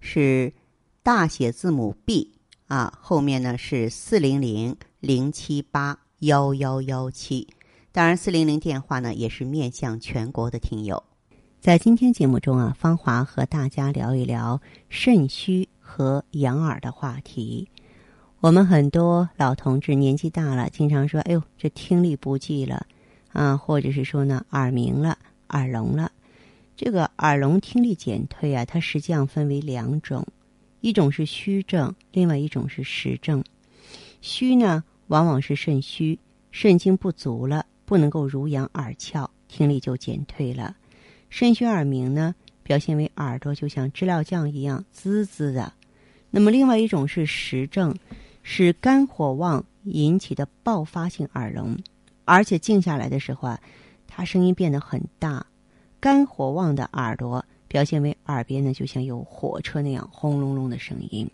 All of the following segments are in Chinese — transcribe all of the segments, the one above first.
是大写字母 B 啊，后面呢是四零零零七八幺幺幺七。当然，四零零电话呢也是面向全国的听友。在今天节目中啊，芳华和大家聊一聊肾虚和养耳的话题。我们很多老同志年纪大了，经常说：“哎呦，这听力不济了啊，或者是说呢耳鸣了、耳聋了。”这个耳聋听力减退啊，它实际上分为两种，一种是虚症，另外一种是实症。虚呢，往往是肾虚，肾精不足了，不能够濡养耳窍，听力就减退了。肾虚耳鸣呢，表现为耳朵就像知了酱一样滋滋的。那么，另外一种是实症，是肝火旺引起的爆发性耳聋，而且静下来的时候啊，它声音变得很大。肝火旺的耳朵表现为耳边呢，就像有火车那样轰隆隆的声音。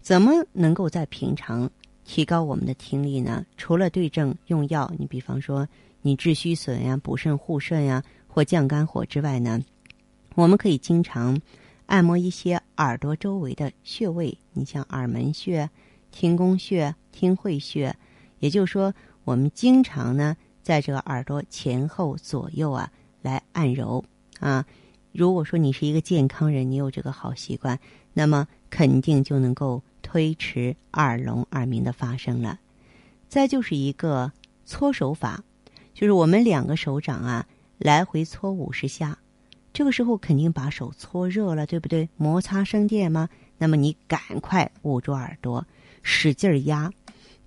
怎么能够在平常提高我们的听力呢？除了对症用药，你比方说你治虚损呀、补肾护肾呀。或降肝火之外呢，我们可以经常按摩一些耳朵周围的穴位，你像耳门穴、听宫穴、听会穴，也就是说，我们经常呢在这个耳朵前后左右啊来按揉啊。如果说你是一个健康人，你有这个好习惯，那么肯定就能够推迟耳聋耳鸣的发生了。再就是一个搓手法，就是我们两个手掌啊。来回搓五十下，这个时候肯定把手搓热了，对不对？摩擦生电吗？那么你赶快捂住耳朵，使劲压，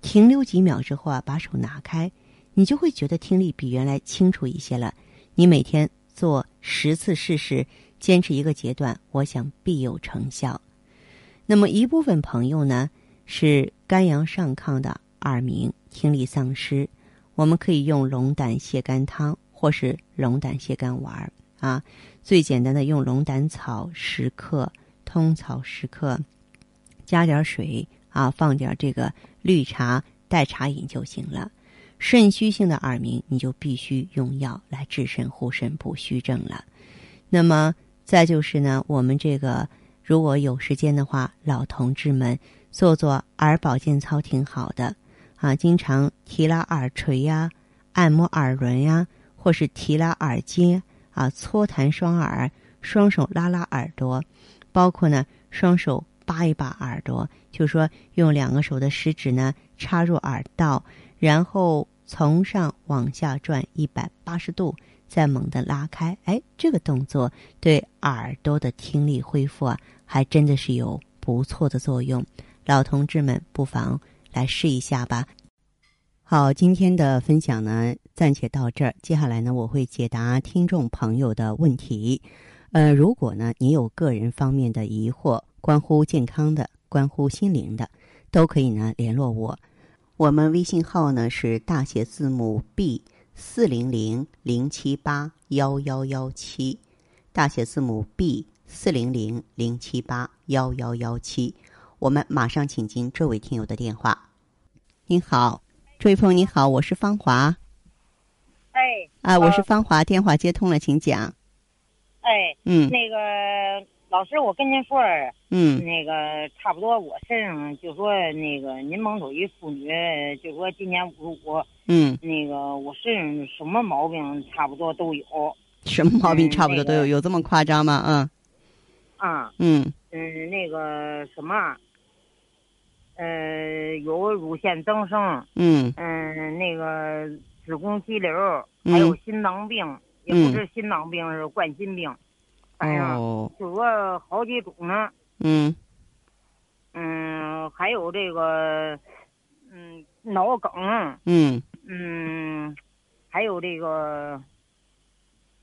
停留几秒之后啊，把手拿开，你就会觉得听力比原来清楚一些了。你每天做十次试试，坚持一个阶段，我想必有成效。那么一部分朋友呢是肝阳上亢的耳鸣，听力丧失，我们可以用龙胆泻肝汤。或是龙胆泻肝丸儿啊，最简单的用龙胆草十克、通草十克，加点水啊，放点这个绿茶代茶饮就行了。肾虚性的耳鸣，你就必须用药来治肾护肾补虚症了。那么再就是呢，我们这个如果有时间的话，老同志们做做耳保健操挺好的啊，经常提拉耳垂呀，按摩耳轮呀。或是提拉耳尖啊，搓弹双耳，双手拉拉耳朵，包括呢，双手扒一扒耳朵，就说用两个手的食指呢插入耳道，然后从上往下转一百八十度，再猛地拉开。哎，这个动作对耳朵的听力恢复啊，还真的是有不错的作用。老同志们不妨来试一下吧。好，今天的分享呢，暂且到这儿。接下来呢，我会解答听众朋友的问题。呃，如果呢，你有个人方面的疑惑，关乎健康的、关乎心灵的，都可以呢联络我。我们微信号呢是大写字母 B 四零零零七八幺幺幺七，大写字母 B 四零零零七八幺幺幺七。我们马上请进这位听友的电话。您好。这位朋友你好，我是芳华。哎，啊，我是芳华，电话接通了，请讲。哎，嗯，那个老师，我跟您说，嗯，那个差不多，我身上就说那个您蒙头一妇女，就说今年五十五，嗯，那个我身上什么毛病差不多都有。什么毛病差不多都有？有这么夸张吗？嗯。啊。嗯。嗯，那个什么。呃，有乳腺增生，嗯，嗯，那个子宫肌瘤，还有心脏病，也不是心脏病，是冠心病，反正就说好几种呢。嗯，嗯，还有这个，嗯，脑梗，嗯，嗯，还有这个，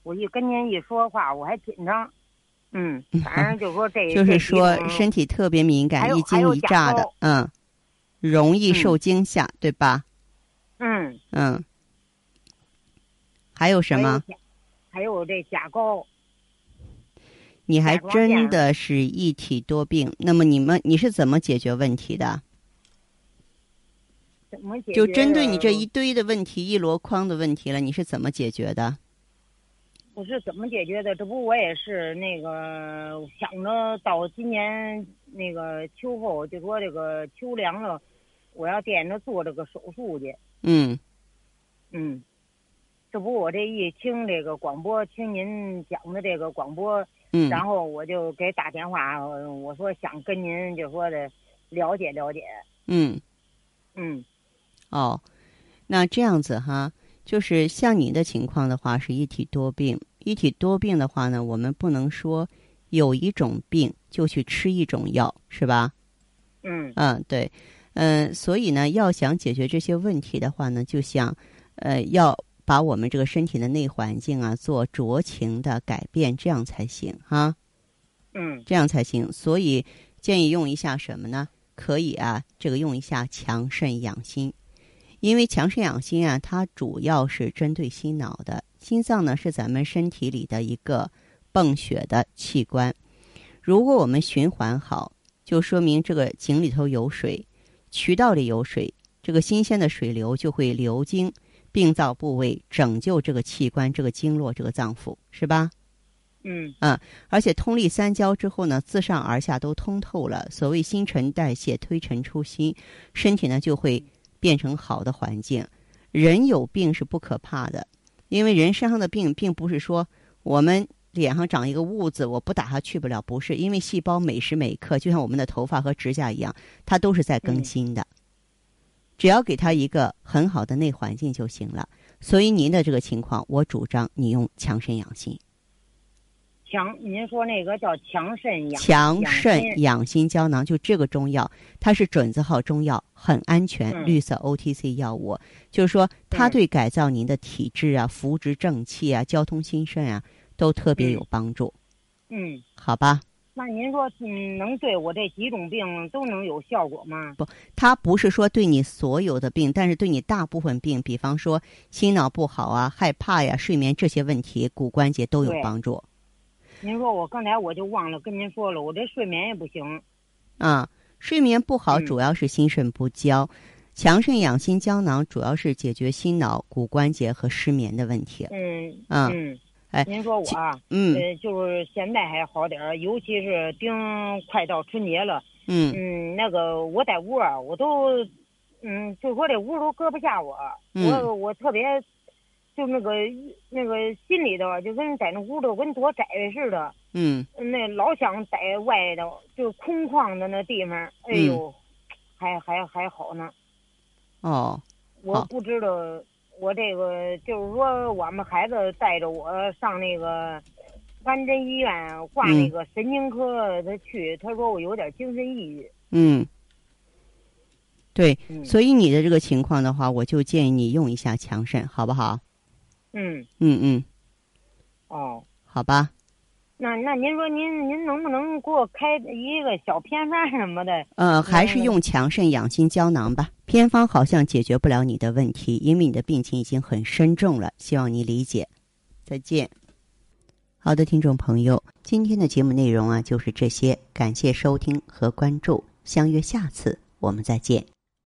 我一跟您一说话，我还紧张，嗯，反正就说这，就是说身体特别敏感，一惊一乍的，嗯，容易受惊吓，对吧？嗯嗯。还有什么？还有这甲高。你还真的是一体多病。那么你们你是怎么解决问题的？怎么解？就针对你这一堆的问题，一箩筐的问题了，你是怎么解决的？我是怎么解决的？这不我也是那个想着到今年那个秋后，就说这个秋凉了，我要惦着做这个手术去。嗯。嗯。这不我这一听这个广播，听您讲的这个广播，嗯，然后我就给打电话，我说想跟您就说的了解了解。嗯。嗯。哦，那这样子哈。就是像你的情况的话，是一体多病。一体多病的话呢，我们不能说有一种病就去吃一种药，是吧？嗯嗯，对，嗯，所以呢，要想解决这些问题的话呢，就像呃，要把我们这个身体的内环境啊做酌情的改变，这样才行哈。嗯，这样才行。所以建议用一下什么呢？可以啊，这个用一下强肾养心。因为强肾养心啊，它主要是针对心脑的。心脏呢是咱们身体里的一个泵血的器官。如果我们循环好，就说明这个井里头有水，渠道里有水，这个新鲜的水流就会流经病灶部位，拯救这个器官、这个经络、这个脏腑，是吧？嗯嗯，而且通利三焦之后呢，自上而下都通透了。所谓新陈代谢、推陈出新，身体呢就会。变成好的环境，人有病是不可怕的，因为人身上的病并不是说我们脸上长一个痦子，我不打它去不了，不是，因为细胞每时每刻就像我们的头发和指甲一样，它都是在更新的，只要给他一个很好的内环境就行了。所以您的这个情况，我主张你用强肾养心。强，您说那个叫强肾养强肾养心胶囊，就这个中药，它是准字号中药，很安全，绿色 OTC 药物，就是说它对改造您的体质啊、扶植正气啊、交通心肾啊，都特别有帮助。嗯，好吧。那您说，嗯，能对我这几种病都能有效果吗？不，它不是说对你所有的病，但是对你大部分病，比方说心脑不好啊、害怕呀、睡眠这些问题、骨关节都有帮助。您说我刚才我就忘了跟您说了，我这睡眠也不行。啊，睡眠不好主要是心肾不交，强肾养心胶囊主要是解决心脑、骨关节和失眠的问题。嗯嗯，哎，您说我啊，嗯，就是现在还好点儿，尤其是顶快到春节了。嗯嗯，那个我在屋啊，我都嗯，就说这屋都搁不下我，我我特别。就那个那个心里头，就跟在那屋头跟躲窄似的。嗯。那老想在外头，就空旷的那地方。哎呦，还还还好呢。哦。我不知道，我这个就是说，我们孩子带着我上那个安贞医院挂那个神经科，他去，他说我有点精神抑郁。嗯。对，所以你的这个情况的话，我就建议你用一下强肾，好不好？嗯嗯嗯，哦，好吧。那那您说您您能不能给我开一个小偏方什么的？呃，还是用强肾养心胶囊吧。偏方好像解决不了你的问题，因为你的病情已经很深重了。希望你理解。再见。好的，听众朋友，今天的节目内容啊就是这些，感谢收听和关注，相约下次我们再见。